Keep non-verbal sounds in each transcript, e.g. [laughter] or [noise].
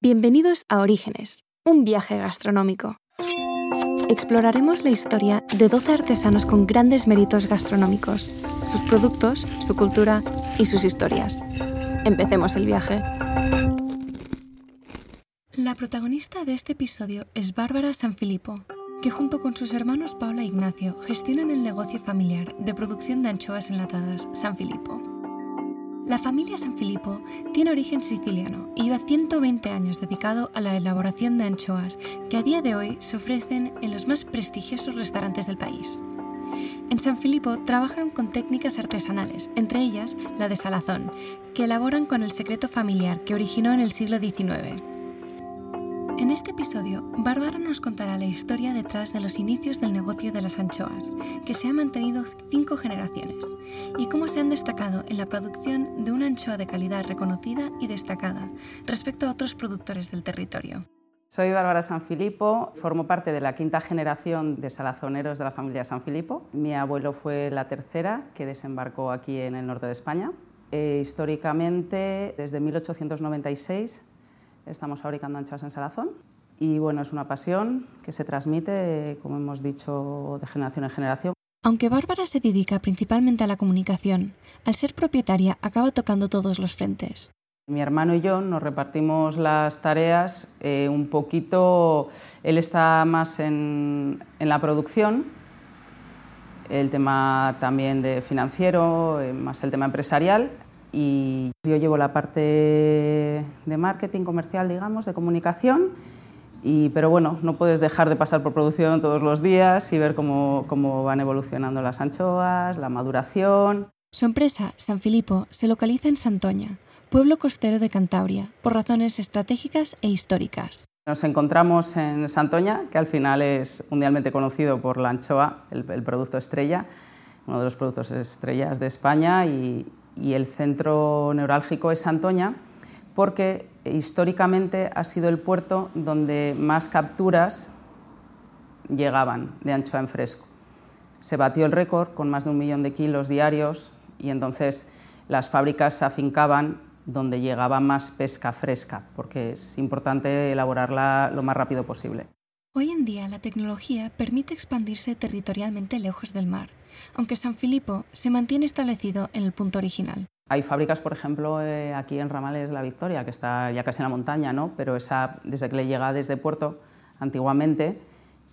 Bienvenidos a Orígenes, un viaje gastronómico. Exploraremos la historia de 12 artesanos con grandes méritos gastronómicos, sus productos, su cultura y sus historias. Empecemos el viaje. La protagonista de este episodio es Bárbara Sanfilippo, que junto con sus hermanos Paula e Ignacio gestionan el negocio familiar de producción de anchoas enlatadas Sanfilippo. La familia Sanfilippo tiene origen siciliano y lleva 120 años dedicado a la elaboración de anchoas que a día de hoy se ofrecen en los más prestigiosos restaurantes del país. En San Filipo trabajan con técnicas artesanales, entre ellas la de salazón, que elaboran con el secreto familiar que originó en el siglo XIX. En este episodio, Bárbara nos contará la historia detrás de los inicios del negocio de las anchoas, que se ha mantenido cinco generaciones, y cómo se han destacado en la producción de una anchoa de calidad reconocida y destacada respecto a otros productores del territorio. Soy Bárbara Sanfilippo, formo parte de la quinta generación de salazoneros de la familia Sanfilippo. Mi abuelo fue la tercera que desembarcó aquí en el norte de España. Eh, históricamente, desde 1896 estamos fabricando anchoas en salazón y bueno, es una pasión que se transmite, como hemos dicho, de generación en generación. Aunque Bárbara se dedica principalmente a la comunicación, al ser propietaria acaba tocando todos los frentes. Mi hermano y yo nos repartimos las tareas eh, un poquito, él está más en, en, la producción, el tema también de financiero, eh, más el tema empresarial, y yo llevo la parte de marketing comercial, digamos, de comunicación, y, pero bueno, no puedes dejar de pasar por producción todos los días y ver cómo, cómo van evolucionando las anchoas, la maduración. Su empresa, San Filipo, se localiza en Santoña, pueblo costero de Cantabria, por razones estratégicas e históricas. Nos encontramos en Santoña, que al final es mundialmente conocido por la anchoa, el, el producto estrella, uno de los productos estrellas de España, y, y el centro neurálgico es Santoña porque históricamente ha sido el puerto donde más capturas llegaban de anchoa en fresco. Se batió el récord con más de un millón de kilos diarios y entonces las fábricas se afincaban donde llegaba más pesca fresca, porque es importante elaborarla lo más rápido posible. Hoy en día la tecnología permite expandirse territorialmente lejos del mar aunque San Filipo se mantiene establecido en el punto original. Hay fábricas, por ejemplo, eh, aquí en Ramales La Victoria, que está ya casi en la montaña, ¿no? pero esa, desde que le llega desde Puerto, antiguamente,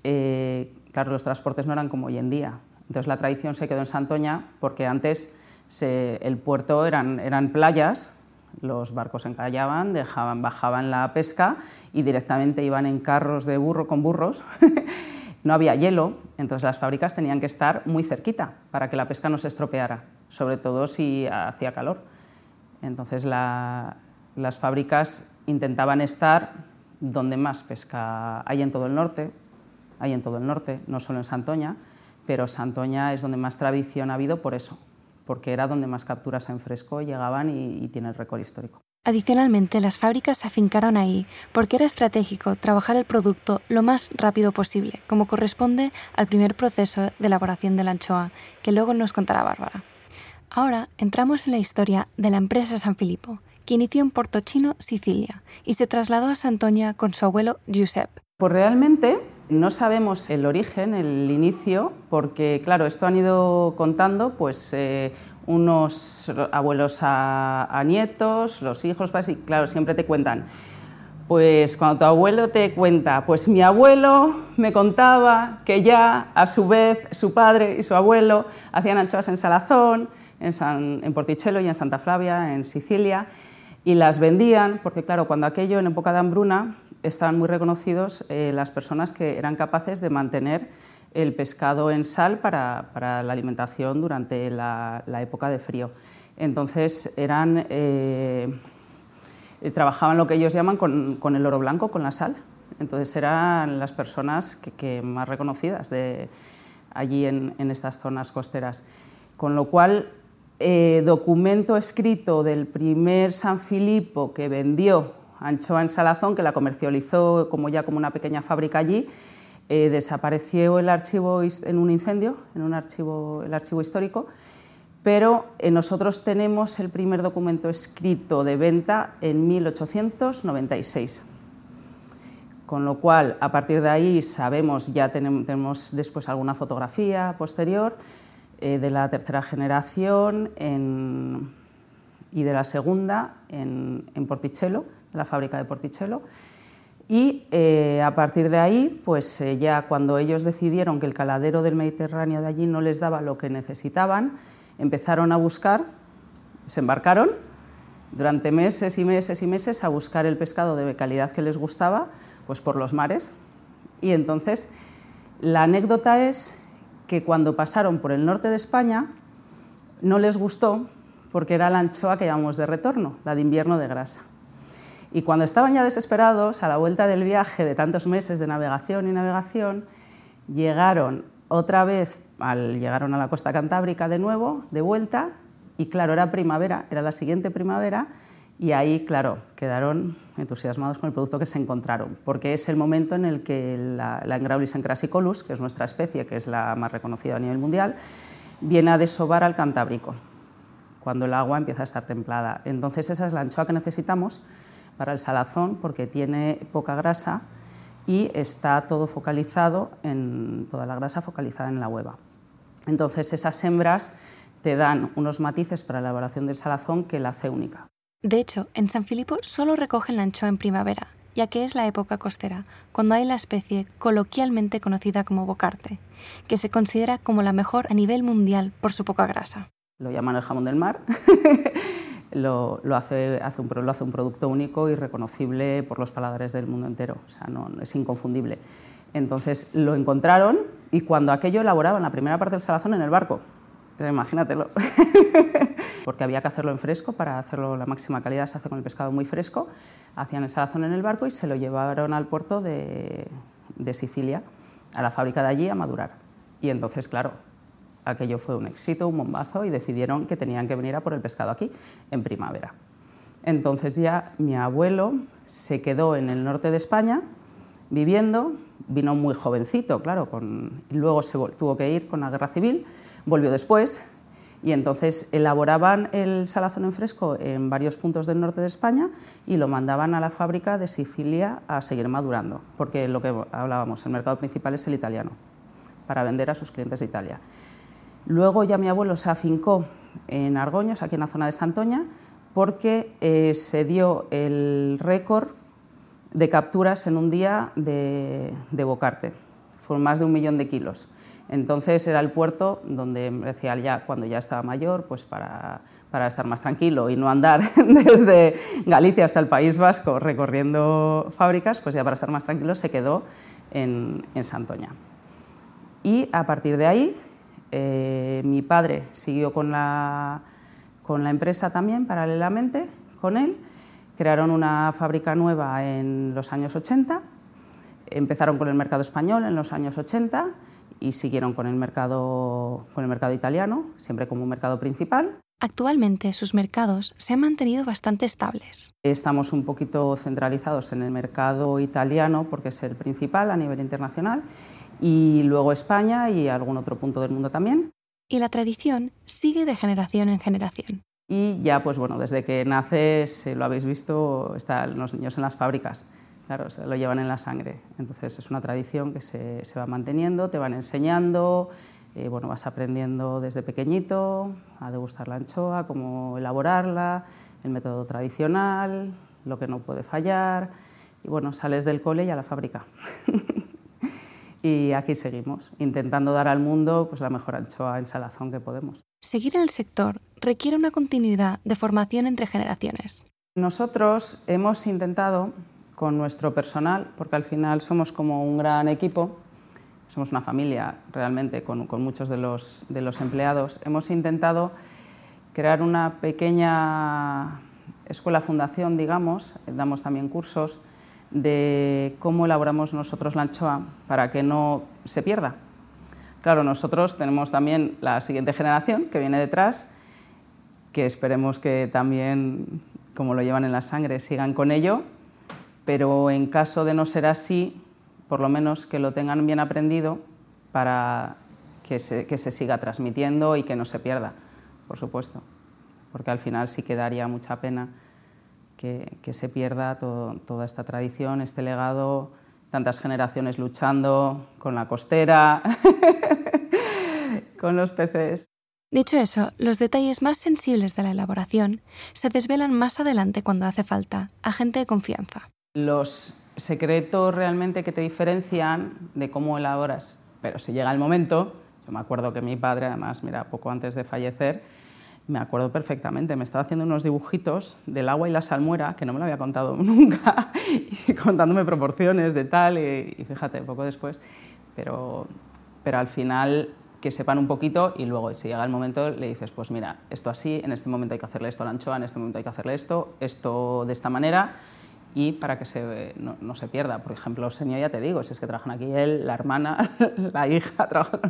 eh, claro, los transportes no eran como hoy en día. Entonces la tradición se quedó en Santoña porque antes el puerto eran, eran playas, los barcos encallaban, dejaban, bajaban la pesca y directamente iban en carros de burro con burros [laughs] No había hielo, entonces las fábricas tenían que estar muy cerquita para que la pesca no se estropeara, sobre todo si hacía calor. Entonces las fábricas intentaban estar donde más pesca hay en todo el norte, hay en todo el norte, no solo en Santoña, pero Santoña es donde más tradición ha habido por eso, porque era donde más capturas en fresco llegaban y, y tiene el récord histórico. Adicionalmente, las fábricas se afincaron ahí porque era estratégico trabajar el producto lo más rápido posible, como corresponde al primer proceso de elaboración de la anchoa, que luego nos contará Bárbara. Ahora entramos en la historia de la empresa San Filippo, que inició en Portochino, Sicilia, y se trasladó a Santoña con su abuelo Giuseppe. Pues realmente no sabemos el origen, el inicio, porque claro, esto han ido contando pues eh, unos abuelos a, nietos, los hijos, y claro, siempre te cuentan. Pues cuando tu abuelo te cuenta, pues mi abuelo me contaba que ya a su vez su padre y su abuelo hacían anchoas en Salazón, en, en Porticello y en Santa Flavia, en Sicilia, y las vendían, porque claro, cuando aquello en época de hambruna estaban muy reconocidos eh, las personas que eran capaces de mantener el pescado en sal para, la alimentación durante la, época de frío. Entonces eran, eh, trabajaban lo que ellos llaman con, el oro blanco, con la sal. Entonces eran las personas que, más reconocidas de allí en, estas zonas costeras. Con lo cual, eh, documento escrito del primer San Filipo que vendió anchoa en Salazón, que la comercializó como ya como una pequeña fábrica allí, eh, desapareció el archivo en un incendio, en un archivo, el archivo histórico, pero eh, nosotros tenemos el primer documento escrito de venta en 1896. con lo cual a partir de ahí sabemos, ya tenemos, después alguna fotografía posterior eh, de la tercera generación y de la segunda en, en Porticello, la fábrica de Porticello. Y eh, a partir de ahí, pues eh, ya cuando ellos decidieron que el caladero del Mediterráneo de allí no les daba lo que necesitaban, empezaron a buscar, se embarcaron durante meses y meses y meses a buscar el pescado de calidad que les gustaba, pues por los mares. Y entonces la anécdota es que cuando pasaron por el norte de España no les gustó porque era la anchoa que llamamos de retorno, la de invierno de grasa. Y cuando estaban ya desesperados, a la vuelta del viaje de tantos meses de navegación y navegación, llegaron otra vez, llegaron a la costa cantábrica de nuevo, de vuelta, y claro, era primavera, era la siguiente primavera, y ahí, claro, quedaron entusiasmados con el producto que se encontraron, porque es el momento en el que la, la Engraulis encrasicolus, que es nuestra especie, que es la más reconocida a nivel mundial, viene a desovar al Cantábrico, cuando el agua empieza a estar templada. Entonces esa es la anchoa que necesitamos para el salazón porque tiene poca grasa y está todo focalizado en toda la grasa focalizada en la hueva. Entonces esas hembras te dan unos matices para la elaboración del salazón que la hace única. De hecho, en San Filipo solo recogen la anchoa en primavera, ya que es la época costera, cuando hay la especie coloquialmente conocida como bocarte, que se considera como la mejor a nivel mundial por su poca grasa. Lo llaman el jamón del mar [laughs] lo, hace, hace un producto único y reconocible por los paladares del mundo entero, o sea, no, es inconfundible. Entonces lo encontraron y cuando aquello elaboraban la primera parte del salazón en el barco, imagínatelo, [laughs] porque había que hacerlo en fresco para hacerlo la máxima calidad, se hace con el pescado muy fresco, hacían el salazón en el barco y se lo llevaron al puerto de Sicilia, a la fábrica de allí a madurar. Y entonces, claro, aquello fue un éxito, un bombazo y decidieron que tenían que venir a por el pescado aquí en primavera. Entonces ya mi abuelo se quedó en el norte de España viviendo, vino muy jovencito, claro, con, luego se tuvo que ir con la guerra civil, volvió después y entonces elaboraban el salazón en fresco en varios puntos del norte de España y lo mandaban a la fábrica de Sicilia a seguir madurando, porque lo que hablábamos, el mercado principal es el italiano, para vender a sus clientes de Italia. Luego ya mi abuelo se afincó en Argoños, aquí en la zona de Santoña, porque eh, se dio el récord de capturas en un día de, bocarte. Fueron más de un millón de kilos. Entonces era el puerto donde decía ya, cuando ya estaba mayor, pues para, estar más tranquilo y no andar [laughs] desde Galicia hasta el País Vasco recorriendo fábricas, pues ya para estar más tranquilo se quedó en, en Santoña. Y a partir de ahí eh, mi padre siguió con la, con la empresa también paralelamente con él. Crearon una fábrica nueva en los años 80. Empezaron con el mercado español en los años 80 y siguieron con el mercado, con el mercado italiano, siempre como mercado principal. Actualmente sus mercados se han mantenido bastante estables. Estamos un poquito centralizados en el mercado italiano porque es el principal a nivel internacional y luego España y algún otro punto del mundo también. Y la tradición sigue de generación en generación. Y ya, pues bueno, desde que naces, lo habéis visto, están los niños en las fábricas, claro, se lo llevan en la sangre. Entonces es una tradición que se, va manteniendo, te van enseñando, eh, bueno, vas aprendiendo desde pequeñito a degustar la anchoa, cómo elaborarla, el método tradicional, lo que no puede fallar, y bueno, sales del cole y a la fábrica. [laughs] y aquí seguimos, intentando dar al mundo pues, la mejor anchoa en salazón que podemos. Seguir en el sector requiere una continuidad de formación entre generaciones. Nosotros hemos intentado, con nuestro personal, porque al final somos como un gran equipo, somos una familia realmente con, muchos de los, de los empleados, hemos intentado crear una pequeña escuela fundación, digamos, damos también cursos de cómo elaboramos nosotros la anchoa para que no se pierda. Claro, nosotros tenemos también la siguiente generación que viene detrás, que esperemos que también, como lo llevan en la sangre, sigan con ello, pero en caso de no ser así, por lo menos que lo tengan bien aprendido para que se, que se siga transmitiendo y que no se pierda, por supuesto, porque al final sí que daría mucha pena que, se pierda toda esta tradición, este legado tantas generaciones luchando con la costera, [laughs] con los peces. Dicho eso, los detalles más sensibles de la elaboración se desvelan más adelante cuando hace falta a gente de confianza. Los secretos realmente que te diferencian de cómo elaboras, pero si llega el momento, yo me acuerdo que mi padre, además, mira, poco antes de fallecer, me acuerdo perfectamente, me estaba haciendo unos dibujitos del agua y la salmuera, que no me lo había contado [laughs] nunca, y contándome proporciones de tal, y, fíjate, poco después, pero, pero al final que sepan un poquito y luego si llega el momento le dices, pues mira, esto así, en este momento hay que hacerle esto a la anchoa, en este momento hay que hacerle esto, esto de esta manera, y para que se, no, se pierda. Por ejemplo, señor, ya te digo, si es que trabajan aquí él, la hermana, [laughs] la hija, [laughs] trabajan...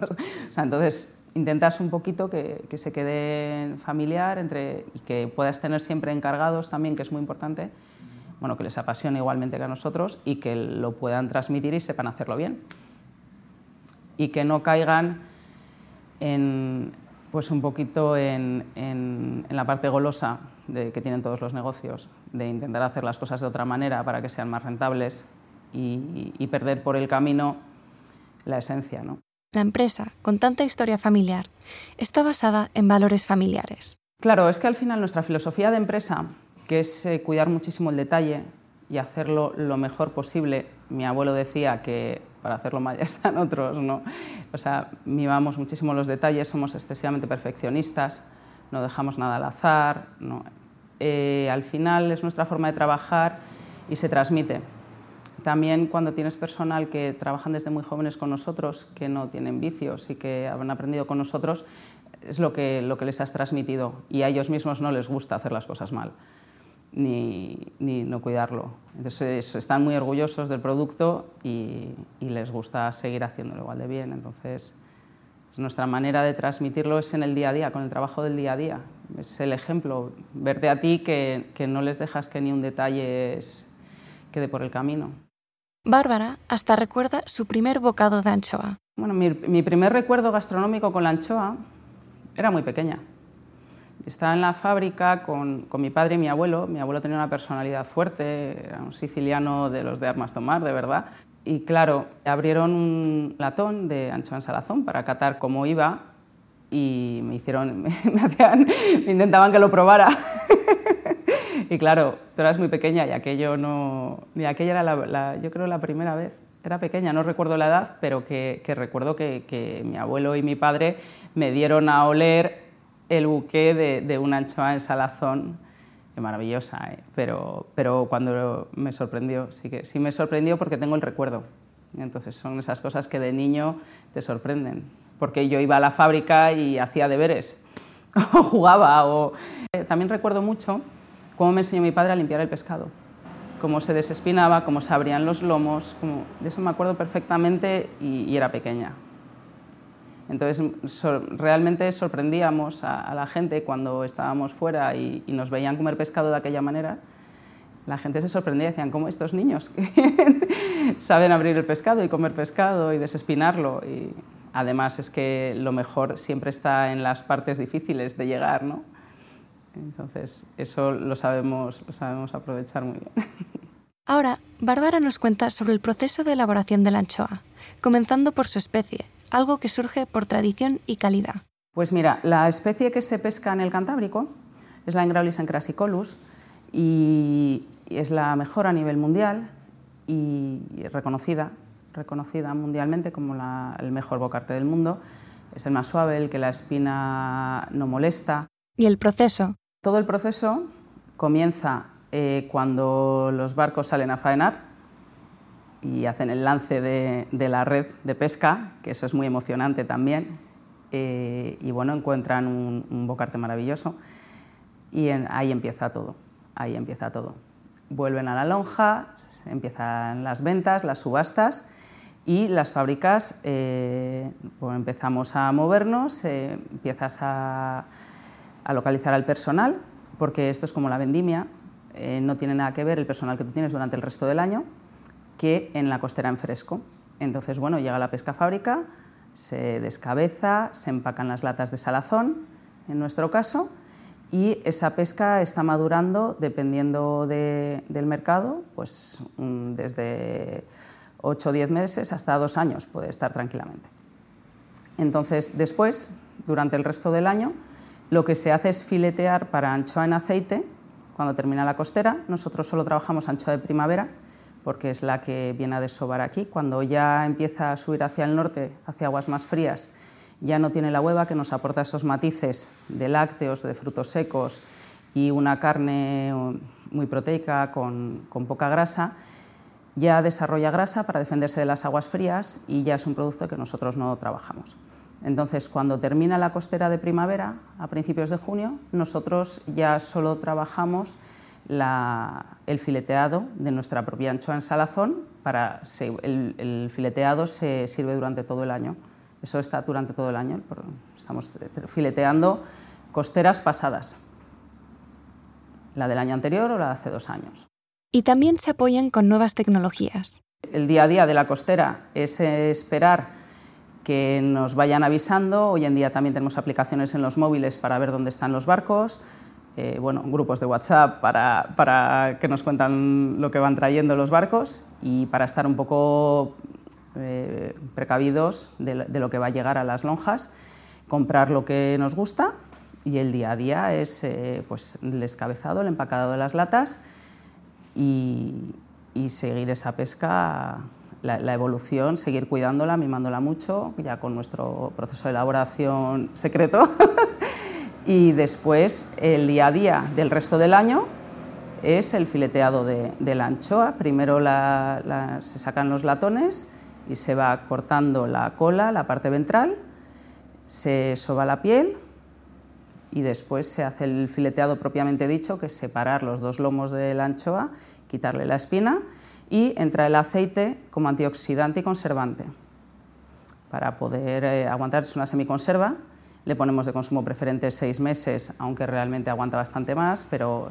O sea, entonces intentas un poquito que, que, se quede familiar entre, y que puedas tener siempre encargados también, que es muy importante, bueno, que les apasione igualmente que a nosotros y que lo puedan transmitir y sepan hacerlo bien. Y que no caigan en, pues un poquito en, en, en la parte golosa de, que tienen todos los negocios, de intentar hacer las cosas de otra manera para que sean más rentables y, y perder por el camino la esencia. ¿no? La empresa, con tanta historia familiar, está basada en valores familiares. Claro, es que al final nuestra filosofía de empresa, que es eh, cuidar muchísimo el detalle y hacerlo lo mejor posible, mi abuelo decía que para hacerlo mal [laughs] ya están otros, ¿no? O sea, mimamos muchísimo los detalles, somos excesivamente perfeccionistas, no dejamos nada al azar, ¿no? Eh, al final es nuestra forma de trabajar y se transmite. También cuando tienes personal que trabajan desde muy jóvenes con nosotros, que no tienen vicios y que han aprendido con nosotros, es lo que, lo que les has transmitido y a ellos mismos no les gusta hacer las cosas mal ni, ni no cuidarlo. Entonces están muy orgullosos del producto y, y les gusta seguir haciéndolo igual de bien. Entonces nuestra manera de transmitirlo es en el día a día, con el trabajo del día a día. Es el ejemplo, verte a ti que, que no les dejas que ni un detalle quede por el camino. Bárbara hasta recuerda su primer bocado de anchoa. Bueno, mi, mi primer recuerdo gastronómico con la anchoa era muy pequeña. Estaba en la fábrica con, con, mi padre y mi abuelo. Mi abuelo tenía una personalidad fuerte, era un siciliano de los de armas tomar, de verdad. Y claro, abrieron un latón de anchoa en salazón para catar cómo iba y me hicieron, [laughs] me, hacían, me intentaban que lo probara. [laughs] y claro, tú eras muy pequeña y aquello no... Y aquella era, la, la, yo creo, la primera vez. Era pequeña, no recuerdo la edad, pero que, que recuerdo que, que, mi abuelo y mi padre me dieron a oler el buque de, de una anchoa en salazón, maravillosa, ¿eh? pero, pero cuando me sorprendió, sí que sí me sorprendió porque tengo el recuerdo. Entonces son esas cosas que de niño te sorprenden, porque yo iba a la fábrica y hacía deberes, [laughs] o jugaba, o... También recuerdo mucho cómo me enseñó mi padre a limpiar el pescado, cómo se desespinaba, cómo se abrían los lomos, de eso me acuerdo perfectamente y era pequeña. Entonces, realmente sorprendíamos a, la gente cuando estábamos fuera y, nos veían comer pescado de aquella manera. La gente se sorprendía y decían, ¿cómo estos niños [laughs] saben abrir el pescado y comer pescado y desespinarlo? Y además es que lo mejor siempre está en las partes difíciles de llegar, ¿no? Entonces, eso lo sabemos, lo sabemos aprovechar muy bien. Ahora, Bárbara nos cuenta sobre el proceso de elaboración de la anchoa, comenzando por su especie, algo que surge por tradición y calidad. Pues mira, la especie que se pesca en el Cantábrico es la Engraulis encrasicolus y es la mejor a nivel mundial y reconocida, reconocida mundialmente como la, el mejor bocarte del mundo. Es el más suave, el que la espina no molesta. ¿Y el proceso? Todo el proceso comienza eh, cuando los barcos salen a faenar, y hacen el lance de, la red de pesca, que eso es muy emocionante también. Eh, y bueno, encuentran un, bocarte maravilloso y ahí empieza todo, ahí empieza todo. Vuelven a la lonja, empiezan las ventas, las subastas y las fábricas, eh, empezamos a movernos, eh, empiezas a, a, localizar al personal, porque esto es como la vendimia, no tiene nada que ver el personal que tú tienes durante el resto del año, que en la costera en fresco. Entonces, bueno, llega la pesca fábrica, se descabeza, se empacan las latas de salazón, en nuestro caso, y esa pesca está madurando dependiendo de, del mercado, pues desde 8 o 10 meses, hasta dos años puede estar tranquilamente. Entonces, después, durante el resto del año, lo que se hace es filetear para anchoa en aceite cuando termina la costera. Nosotros solo trabajamos anchoa de primavera porque es la que viene a desovar aquí. Cuando ya empieza a subir hacia el norte, hacia aguas más frías, ya no tiene la hueva que nos aporta esos matices de lácteos, de frutos secos y una carne muy proteica con, con poca grasa ya desarrolla grasa para defenderse de las aguas frías y ya es un producto que nosotros no trabajamos. Entonces, cuando termina la costera de primavera, a principios de junio, nosotros ya solo trabajamos el fileteado de nuestra propia anchoa en salazón. Para, el, fileteado se sirve durante todo el año. Eso está durante todo el año. Estamos fileteando costeras pasadas, la del año anterior o la de hace dos años y también se apoyan con nuevas tecnologías. El día a día de la costera es esperar que nos vayan avisando. Hoy en día también tenemos aplicaciones en los móviles para ver dónde están los barcos, eh, bueno, grupos de WhatsApp para, para, que nos cuentan lo que van trayendo los barcos y para estar un poco eh, precavidos de, lo que va a llegar a las lonjas, comprar lo que nos gusta y el día a día es eh, pues, el descabezado, el empacado de las latas y, seguir esa pesca, la, evolución, seguir cuidándola, mimándola mucho, ya con nuestro proceso de elaboración secreto. [laughs] y después el día a día del resto del año es el fileteado de, la anchoa. Primero se sacan los latones y se va cortando la cola, la parte ventral, se soba la piel y después se hace el fileteado propiamente dicho, que es separar los dos lomos de la anchoa, quitarle la espina y entra el aceite como antioxidante y conservante. Para poder eh, aguantar, es una semiconserva, le ponemos de consumo preferente seis meses, aunque realmente aguanta bastante más, pero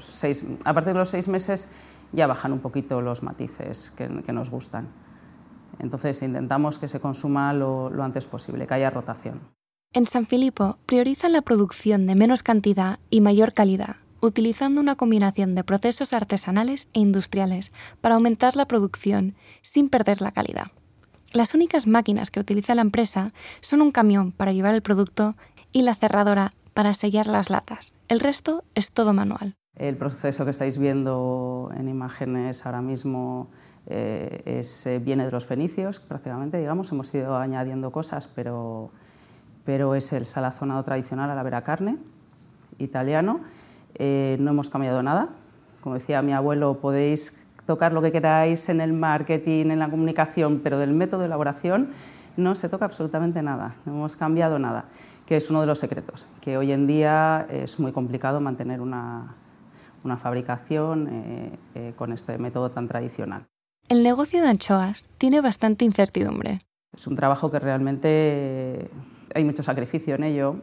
a partir de los seis meses ya bajan un poquito los matices que, nos gustan. Entonces intentamos que se consuma lo, lo antes posible, que haya rotación. En San Filipo priorizan la producción de menos cantidad y mayor calidad, utilizando una combinación de procesos artesanales e industriales para aumentar la producción sin perder la calidad. Las únicas máquinas que utiliza la empresa son un camión para llevar el producto y la cerradora para sellar las latas. El resto es todo manual. El proceso que estáis viendo en imágenes ahora mismo eh, eh, viene de los fenicios, prácticamente, digamos, hemos ido añadiendo cosas, pero pero es el salazonado tradicional a la vera carne italiano. Eh, no hemos cambiado nada. Como decía mi abuelo, podéis tocar lo que queráis en el marketing, en la comunicación, pero del método de elaboración no se toca absolutamente nada, no hemos cambiado nada, que es uno de los secretos, que hoy en día es muy complicado mantener una, una fabricación eh, eh, con este método tan tradicional. El negocio de anchoas tiene bastante incertidumbre. Es un trabajo que realmente hay mucho sacrificio en ello.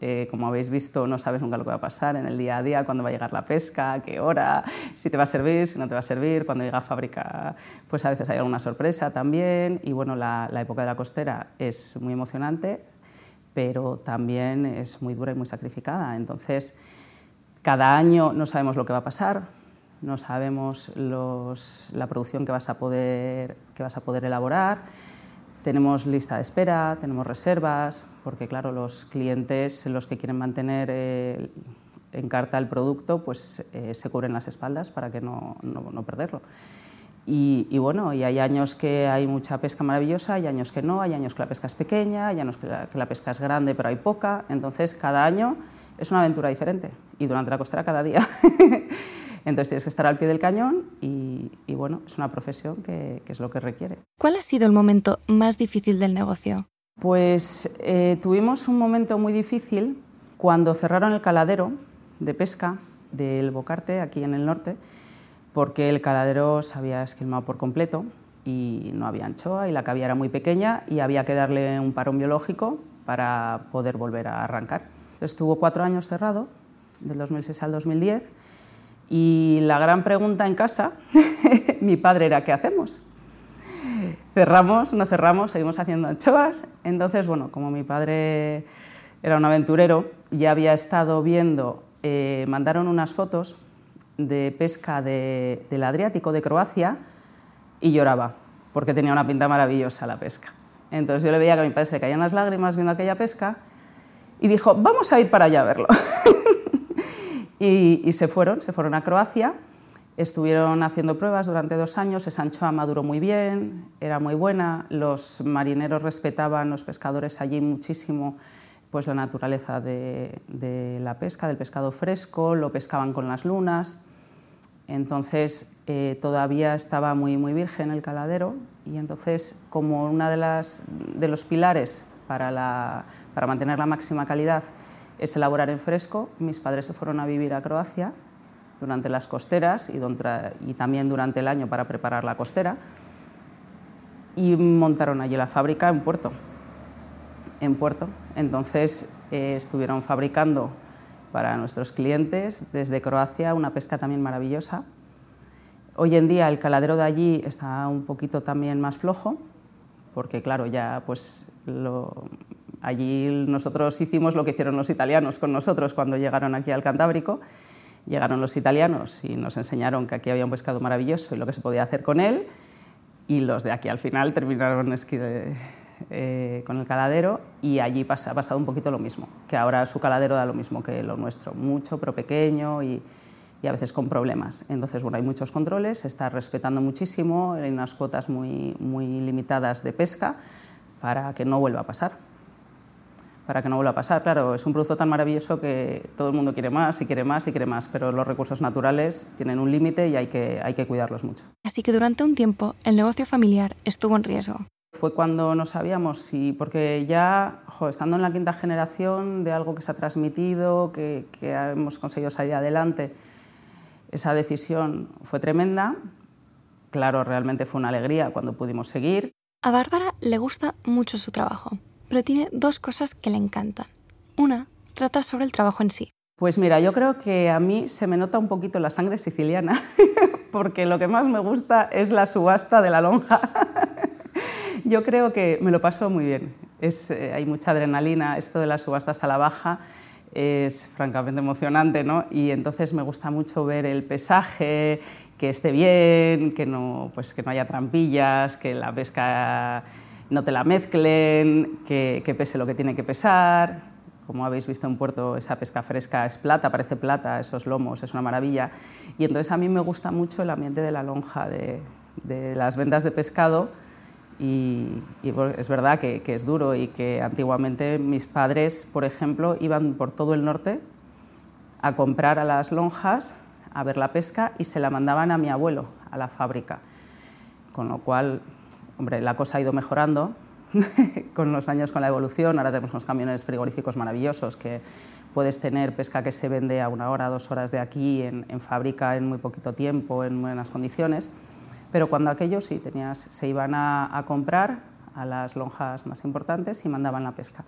Eh, como habéis visto, no sabes nunca lo que va a pasar en el día a día, cuándo va a llegar la pesca, a qué hora, si te va a servir, si no te va a servir. Cuando llega a fábrica, pues a veces hay alguna sorpresa también. Y bueno, la, época de la costera es muy emocionante, pero también es muy dura y muy sacrificada. Entonces, cada año no sabemos lo que va a pasar, no sabemos la producción que vas a poder, que vas a poder elaborar tenemos lista de espera, tenemos reservas, porque claro, los clientes, los que quieren mantener eh, en carta el producto, pues eh, se cubren las espaldas para que no, no, perderlo. Y, bueno, y hay años que hay mucha pesca maravillosa, hay años que no, hay años que la pesca es pequeña, hay años que la, que la pesca es grande pero hay poca, entonces cada año es una aventura diferente y durante la costera cada día. [laughs] Entonces tienes que estar al pie del cañón y, bueno, es una profesión que, es lo que requiere. ¿Cuál ha sido el momento más difícil del negocio? Pues eh, tuvimos un momento muy difícil cuando cerraron el caladero de pesca del Bocarte, aquí en el norte, porque el caladero se había esquilmado por completo y no había anchoa y la cavia era muy pequeña y había que darle un parón biológico para poder volver a arrancar. Estuvo cuatro años cerrado, del 2006 al 2010, y la gran pregunta en casa, [laughs] mi padre era, ¿qué hacemos? Cerramos, no cerramos, seguimos haciendo anchoas. Entonces, bueno, como mi padre era un aventurero, ya había estado viendo, eh, mandaron unas fotos de pesca del Adriático de Croacia y lloraba, porque tenía una pinta maravillosa la pesca. Entonces yo le veía que a mi padre se le caían las lágrimas viendo aquella pesca y dijo, vamos a ir para allá a verlo. [laughs] y, se fueron, se fueron a Croacia, estuvieron haciendo pruebas durante dos años, esa anchoa maduró muy bien, era muy buena, los marineros respetaban, los pescadores allí muchísimo, pues la naturaleza de, la pesca, del pescado fresco, lo pescaban con las lunas, entonces eh, todavía estaba muy, muy virgen el caladero y entonces como uno de, de los pilares para para mantener la máxima calidad es elaborar en fresco. Mis padres se fueron a vivir a Croacia durante las costeras y, también durante el año para preparar la costera y montaron allí la fábrica en Puerto. En Puerto. Entonces eh, estuvieron fabricando para nuestros clientes desde Croacia una pesca también maravillosa. Hoy en día el caladero de allí está un poquito también más flojo, porque claro, ya pues lo, Allí nosotros hicimos lo que hicieron los italianos con nosotros cuando llegaron aquí al Cantábrico. Llegaron los italianos y nos enseñaron que aquí había un pescado maravilloso y lo que se podía hacer con él. Y los de aquí al final terminaron eh, con el caladero y allí pasa, ha pasado un poquito lo mismo, que ahora su caladero da lo mismo que lo nuestro, mucho pero pequeño y, a veces con problemas. Entonces, bueno, hay muchos controles, se está respetando muchísimo, hay unas cuotas muy, muy limitadas de pesca para que no vuelva a pasar para que no vuelva a pasar. Claro, es un producto tan maravilloso que todo el mundo quiere más y quiere más y quiere más, pero los recursos naturales tienen un límite y hay que, hay que cuidarlos mucho. Así que durante un tiempo el negocio familiar estuvo en riesgo. Fue cuando no sabíamos si, porque ya estando en la quinta generación de algo que se ha transmitido, que, que hemos conseguido salir adelante, esa decisión fue tremenda. Claro, realmente fue una alegría cuando pudimos seguir. A Bárbara le gusta mucho su trabajo pero tiene dos cosas que le encantan. Una trata sobre el trabajo en sí. Pues mira, yo creo que a mí se me nota un poquito la sangre siciliana, [laughs] porque lo que más me gusta es la subasta de la lonja. Yo creo que me lo paso muy bien. Es, eh, hay mucha adrenalina, esto de las subastas a la baja es francamente emocionante, ¿no? Y entonces me gusta mucho ver el pesaje, que esté bien, que no, pues que no haya trampillas, que la pesca no te la mezclen, que, pese lo que tiene que pesar. Como habéis visto en Puerto, esa pesca fresca es plata, parece plata, esos lomos, es una maravilla. Y entonces a mí me gusta mucho el ambiente de la lonja, de, las ventas de pescado. Y, es verdad que, es duro y que antiguamente mis padres, por ejemplo, iban por todo el norte a comprar a las lonjas, a ver la pesca y se la mandaban a mi abuelo, a la fábrica. Con lo cual Hombre, la cosa ha ido mejorando [laughs] con los años, con la evolución. Ahora tenemos unos camiones frigoríficos maravillosos que puedes tener pesca que se vende a una hora, dos horas de aquí, en, fábrica en muy poquito tiempo, en buenas condiciones. Pero cuando aquellos sí tenías, se iban a, comprar a las lonjas más importantes y mandaban la pesca.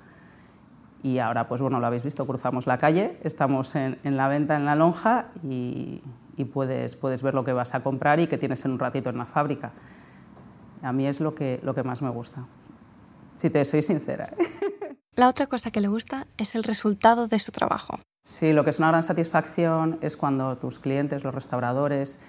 Y ahora, pues bueno, lo habéis visto, cruzamos la calle, estamos en, la venta en la lonja y, y puedes, puedes ver lo que vas a comprar y que tienes en un ratito en la fábrica. A mí es lo que, lo que más me gusta, si te soy sincera. ¿eh? [laughs] La otra cosa que le gusta es el resultado de su trabajo. Sí, lo que es una gran satisfacción es cuando tus clientes, los restauradores,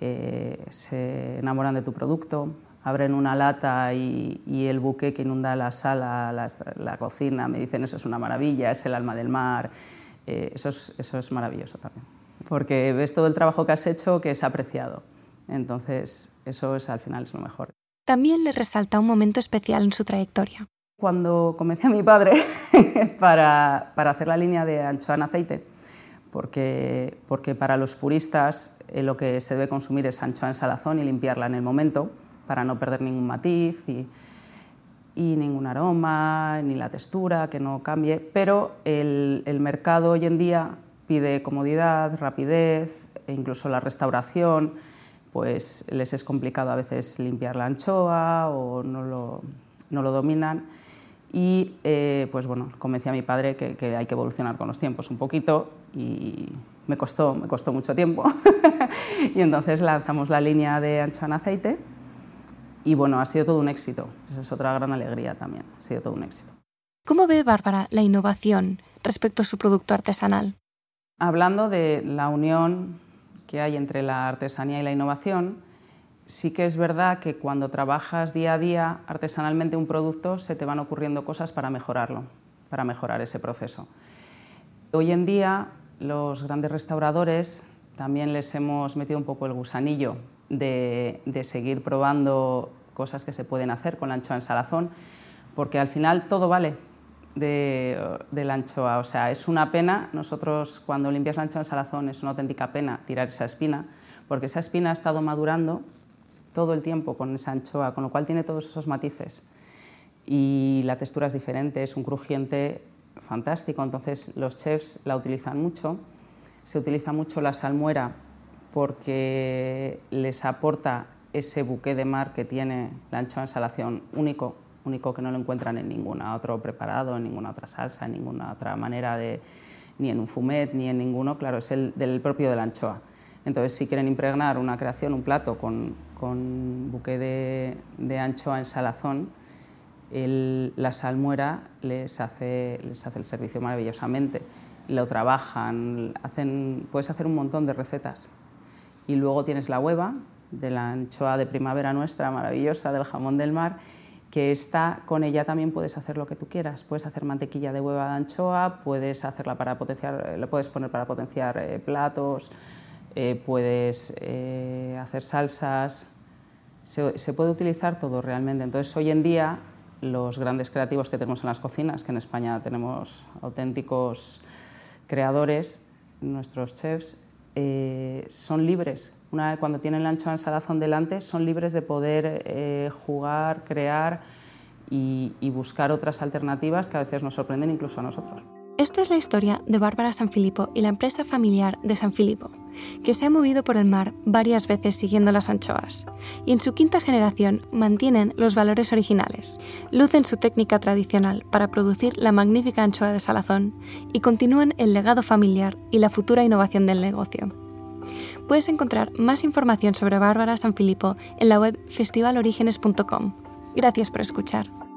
eh, se enamoran de tu producto, abren una lata y, el buque que inunda la sala, la, cocina, me dicen eso es una maravilla, es el alma del mar. Eh, eso, es, eso es maravilloso también, porque ves todo el trabajo que has hecho que es apreciado. Entonces, eso es al final es lo mejor también le resalta un momento especial en su trayectoria. Cuando convencí a mi padre [laughs] para, hacer la línea de anchoa en aceite, porque, porque para los puristas eh, lo que se debe consumir es anchoa en salazón y limpiarla en el momento para no perder ningún matiz y, ningún aroma, ni la textura, que no cambie, pero el, el mercado hoy en día pide comodidad, rapidez e incluso la restauración pues les es complicado a veces limpiar la anchoa o no lo, no lo dominan. Y eh, pues bueno, convencí a mi padre que, que, hay que evolucionar con los tiempos un poquito y me costó, me costó mucho tiempo. [laughs] y entonces lanzamos la línea de anchoa en aceite y bueno, ha sido todo un éxito. Esa es otra gran alegría también, ha sido todo un éxito. ¿Cómo ve Bárbara la innovación respecto a su producto artesanal? Hablando de la unión que hay entre la artesanía y la innovación, sí que es verdad que cuando trabajas día a día artesanalmente un producto se te van ocurriendo cosas para mejorarlo, para mejorar ese proceso. Hoy en día los grandes restauradores también les hemos metido un poco el gusanillo de, seguir probando cosas que se pueden hacer con la anchoa en salazón, porque al final todo vale de, la anchoa. O sea, es una pena, nosotros cuando limpias la anchoa en salazón es una auténtica pena tirar esa espina, porque esa espina ha estado madurando todo el tiempo con esa anchoa, con lo cual tiene todos esos matices. Y la textura es diferente, es un crujiente fantástico, entonces los chefs la utilizan mucho. Se utiliza mucho la salmuera porque les aporta ese buque de mar que tiene la anchoa en salación único, único que no lo encuentran en ningún otro preparado, en ninguna otra salsa, en ninguna otra manera de, ni en un fumet, ni en ninguno, claro, es el del propio de la anchoa. Entonces, si quieren impregnar una creación, un plato con, con buque de, anchoa en salazón, la salmuera les hace, les hace el servicio maravillosamente. Lo trabajan, hacen, puedes hacer un montón de recetas. Y luego tienes la hueva de la anchoa de primavera nuestra, maravillosa, del jamón del mar, que está, con ella también puedes hacer lo que tú quieras. Puedes hacer mantequilla de hueva de anchoa, puedes, hacerla para potenciar, lo puedes poner para potenciar eh, platos, eh, puedes eh, hacer salsas, se, puede utilizar todo realmente. Entonces, hoy en día los grandes creativos que tenemos en las cocinas, que en España tenemos auténticos creadores, nuestros chefs, eh, son libres. Una vez cuando tienen la anchoa en salazón delante, son libres de poder jugar, crear y, y buscar otras alternativas que a veces nos sorprenden incluso a nosotros. Esta es la historia de Bárbara Sanfilippo y la empresa familiar de Sanfilippo, que se ha movido por el mar varias veces siguiendo las anchoas, y en su quinta generación mantienen los valores originales, lucen su técnica tradicional para producir la magnífica anchoa de salazón y continúan el legado familiar y la futura innovación del negocio. Puedes encontrar más información sobre Bárbara Sanfilippo en la web festivalorigenes.com. Gracias por escuchar.